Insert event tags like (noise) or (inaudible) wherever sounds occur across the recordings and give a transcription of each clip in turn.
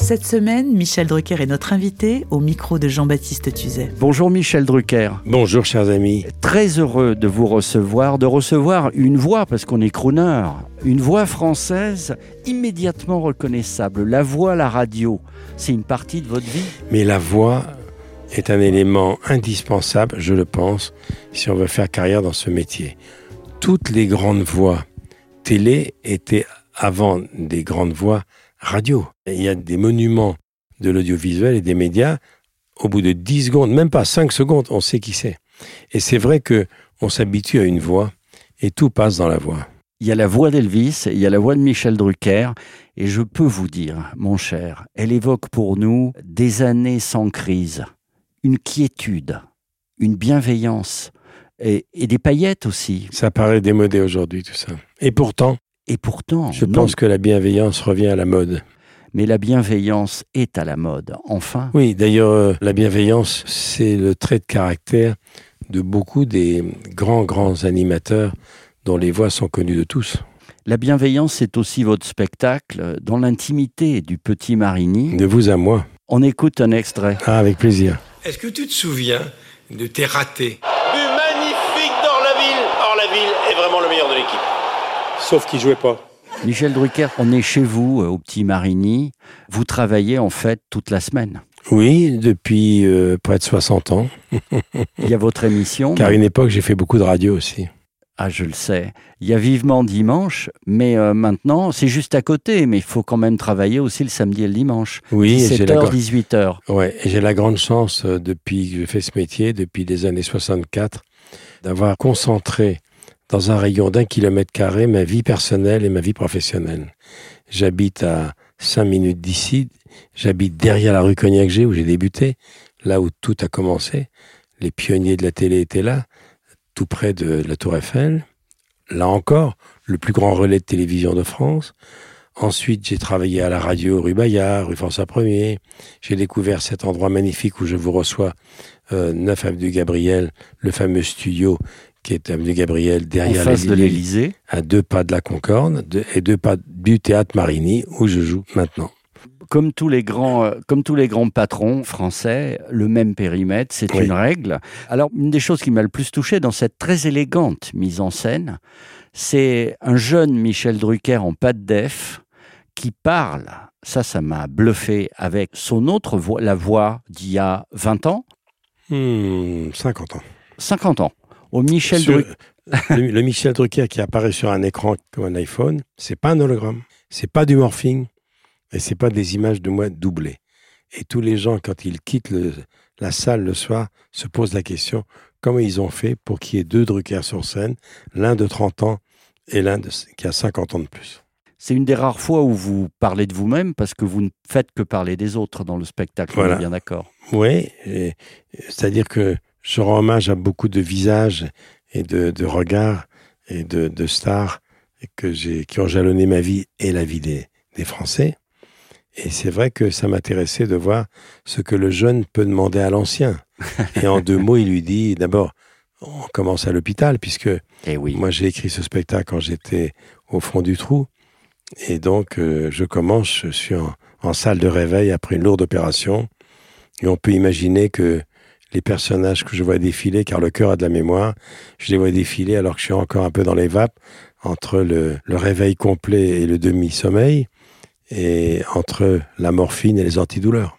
Cette semaine, Michel Drucker est notre invité au micro de Jean-Baptiste Tuzet. Bonjour Michel Drucker. Bonjour chers amis. Très heureux de vous recevoir, de recevoir une voix, parce qu'on est crooner, une voix française immédiatement reconnaissable. La voix, la radio, c'est une partie de votre vie. Mais la voix est un élément indispensable, je le pense, si on veut faire carrière dans ce métier. Toutes les grandes voix télé étaient avant des grandes voix radio. Il y a des monuments de l'audiovisuel et des médias. Au bout de 10 secondes, même pas 5 secondes, on sait qui c'est. Et c'est vrai que on s'habitue à une voix et tout passe dans la voix. Il y a la voix d'Elvis, il y a la voix de Michel Drucker, et je peux vous dire, mon cher, elle évoque pour nous des années sans crise, une quiétude, une bienveillance, et, et des paillettes aussi. Ça paraît démodé aujourd'hui tout ça. Et pourtant, Et pourtant, je non. pense que la bienveillance revient à la mode. mais la bienveillance est à la mode, enfin. Oui, d'ailleurs, euh, la bienveillance, c'est le trait de caractère de beaucoup des grands, grands animateurs dont les voix sont connues de tous. La bienveillance, c'est aussi votre spectacle dans l'intimité du petit Marigny. De vous à moi. On écoute un extrait. Ah, avec plaisir. Est-ce que tu te souviens de tes ratés But magnifique d'Orlaville Orlaville est vraiment le meilleur de l'équipe. Sauf qu'il jouait pas. Michel Drucker, on est chez vous, euh, au petit Marigny. Vous travaillez en fait toute la semaine. Oui, depuis euh, près de 60 ans. (laughs) Il y a votre émission. Car à une époque, j'ai fait beaucoup de radio aussi. Ah, je le sais. Il y a Vivement Dimanche, mais euh, maintenant, c'est juste à côté, mais il faut quand même travailler aussi le samedi et le dimanche. Oui, et j'ai la, 17h, gra- 18h. ouais, et j'ai la grande chance, euh, depuis que je fais ce métier, depuis les années 64, d'avoir concentré dans un rayon d'un kilomètre carré ma vie personnelle et ma vie professionnelle. J'habite à cinq minutes d'ici, j'habite derrière la rue Cognac-G où j'ai débuté, là où tout a commencé. Les pionniers de la télé étaient là, tout près de la Tour Eiffel. Là encore, le plus grand relais de télévision de France. Ensuite, j'ai travaillé à la radio rue Bayard, rue François 1er. J'ai découvert cet endroit magnifique où je vous reçois, euh, 9 avenue Gabriel, le fameux studio qui est avenue Gabriel derrière de l'Élysée. à deux pas de la Concorde et deux pas du théâtre Marigny où je joue maintenant. Comme tous les grands, euh, comme tous les grands patrons français, le même périmètre, c'est Oui. une règle. Alors, une des choses qui m'a le plus touché dans cette très élégante mise en scène, c'est un jeune Michel Drucker en pâte def qui parle. Ça, ça m'a bluffé avec son autre voix, la voix d'il y a 20 ans, Hmm, 50 ans. 50 ans. Au Michel Sur- Drucker. (laughs) le, le Michel Drucker qui apparaît sur un écran comme un iPhone, c'est pas un hologramme, c'est pas du morphing et c'est pas des images de moi doublées. Et tous les gens, quand ils quittent le- la salle le soir, se posent la question comment ils ont fait pour qu'il y ait deux Drucker sur scène, l'un de 30 ans et l'un qui a 50 ans de plus. C'est une des rares fois où vous parlez de vous-même parce que vous ne faites que parler des autres dans le spectacle. On Voilà. est bien d'accord. Oui, et- c'est-à-dire que je rends hommage à beaucoup de visages et de, de regards et de, de stars que j'ai, qui ont jalonné ma vie et la vie des, des Français. Et c'est vrai que ça m'intéressait de voir ce que le jeune peut demander à l'ancien. Et en deux mots, il lui dit, d'abord, on commence à l'hôpital, puisque Eh oui. moi j'ai écrit ce spectacle quand j'étais au fond du trou. Et donc, euh, je commence, je suis en, en salle de réveil après une lourde opération. Et on peut imaginer que les personnages que je vois défiler, car le cœur a de la mémoire, je les vois défiler alors que je suis encore un peu dans les vapes, entre le, réveil complet et le demi-sommeil, et entre la morphine et les antidouleurs.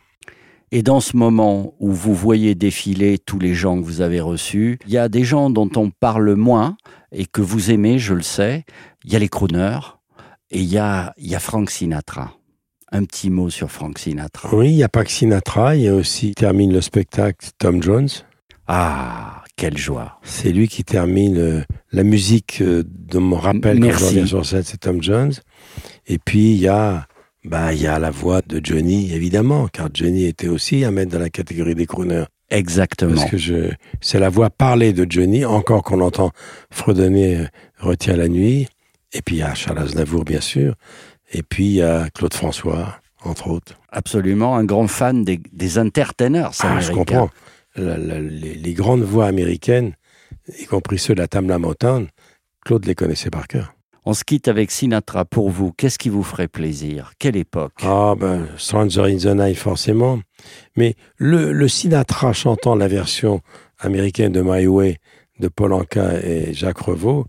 Et dans ce moment où vous voyez défiler tous les gens que vous avez reçus, il y a des gens dont on parle moins et que vous aimez, je le sais. Il y a les crooners et il y a, il y a Frank Sinatra. Un petit mot sur Frank Sinatra. Oui, il n'y a pas que Sinatra, il y a aussi, termine le spectacle, Tom Jones. Ah, quelle joie. C'est lui qui termine euh, la musique euh, de mon rappel quand je reviens sur scène, c'est Tom Jones. Et puis il y a, bah, il y a la voix de Johnny, évidemment, car Johnny était aussi à mettre dans la catégorie des crooners. Exactement. Parce que je, c'est la voix parlée de Johnny, encore qu'on entend fredonner euh, Retiens la nuit. Et puis il y a Charles Aznavour, bien sûr. Et puis il y a Claude François, entre autres. Absolument, un grand fan des, des entertainers Ah, américains. je comprends. La- la- les, les grandes voix américaines, y compris ceux de la Tamla Motown, Claude les connaissait par cœur. On se quitte avec Sinatra pour vous. Qu'est-ce qui vous ferait plaisir? Quelle époque? Ah ben, Stranger in the Night, forcément. Mais le, le Sinatra chantant la version américaine de My Way de Paul Anka et Jacques Revaux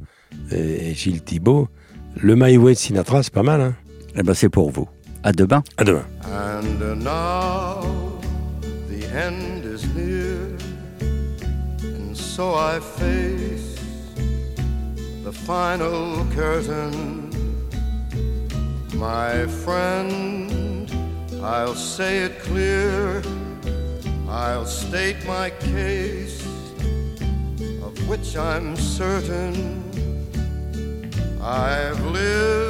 et, et Gilles Thibault, le My Way de Sinatra, c'est pas mal, hein Eh ben, c'est pour vous. À demain. À demain. And now the end is near, and so I face the final curtain. My friend, I'll say it clear, I'll state my case, of which I'm certain. I've lived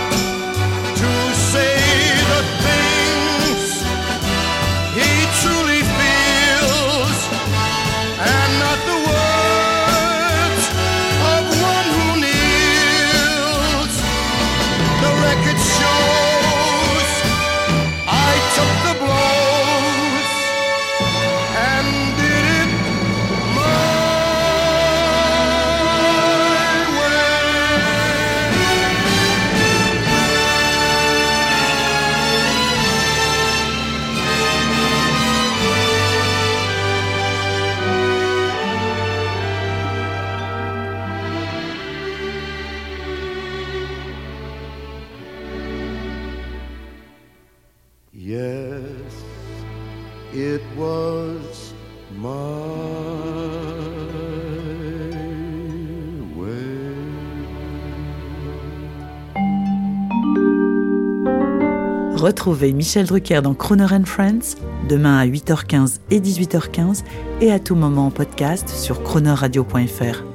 The record Retrouvez Michel Drucker dans Croner Friends demain à 8h15 et 18h15 et à tout moment en podcast sur cronerradio.fr.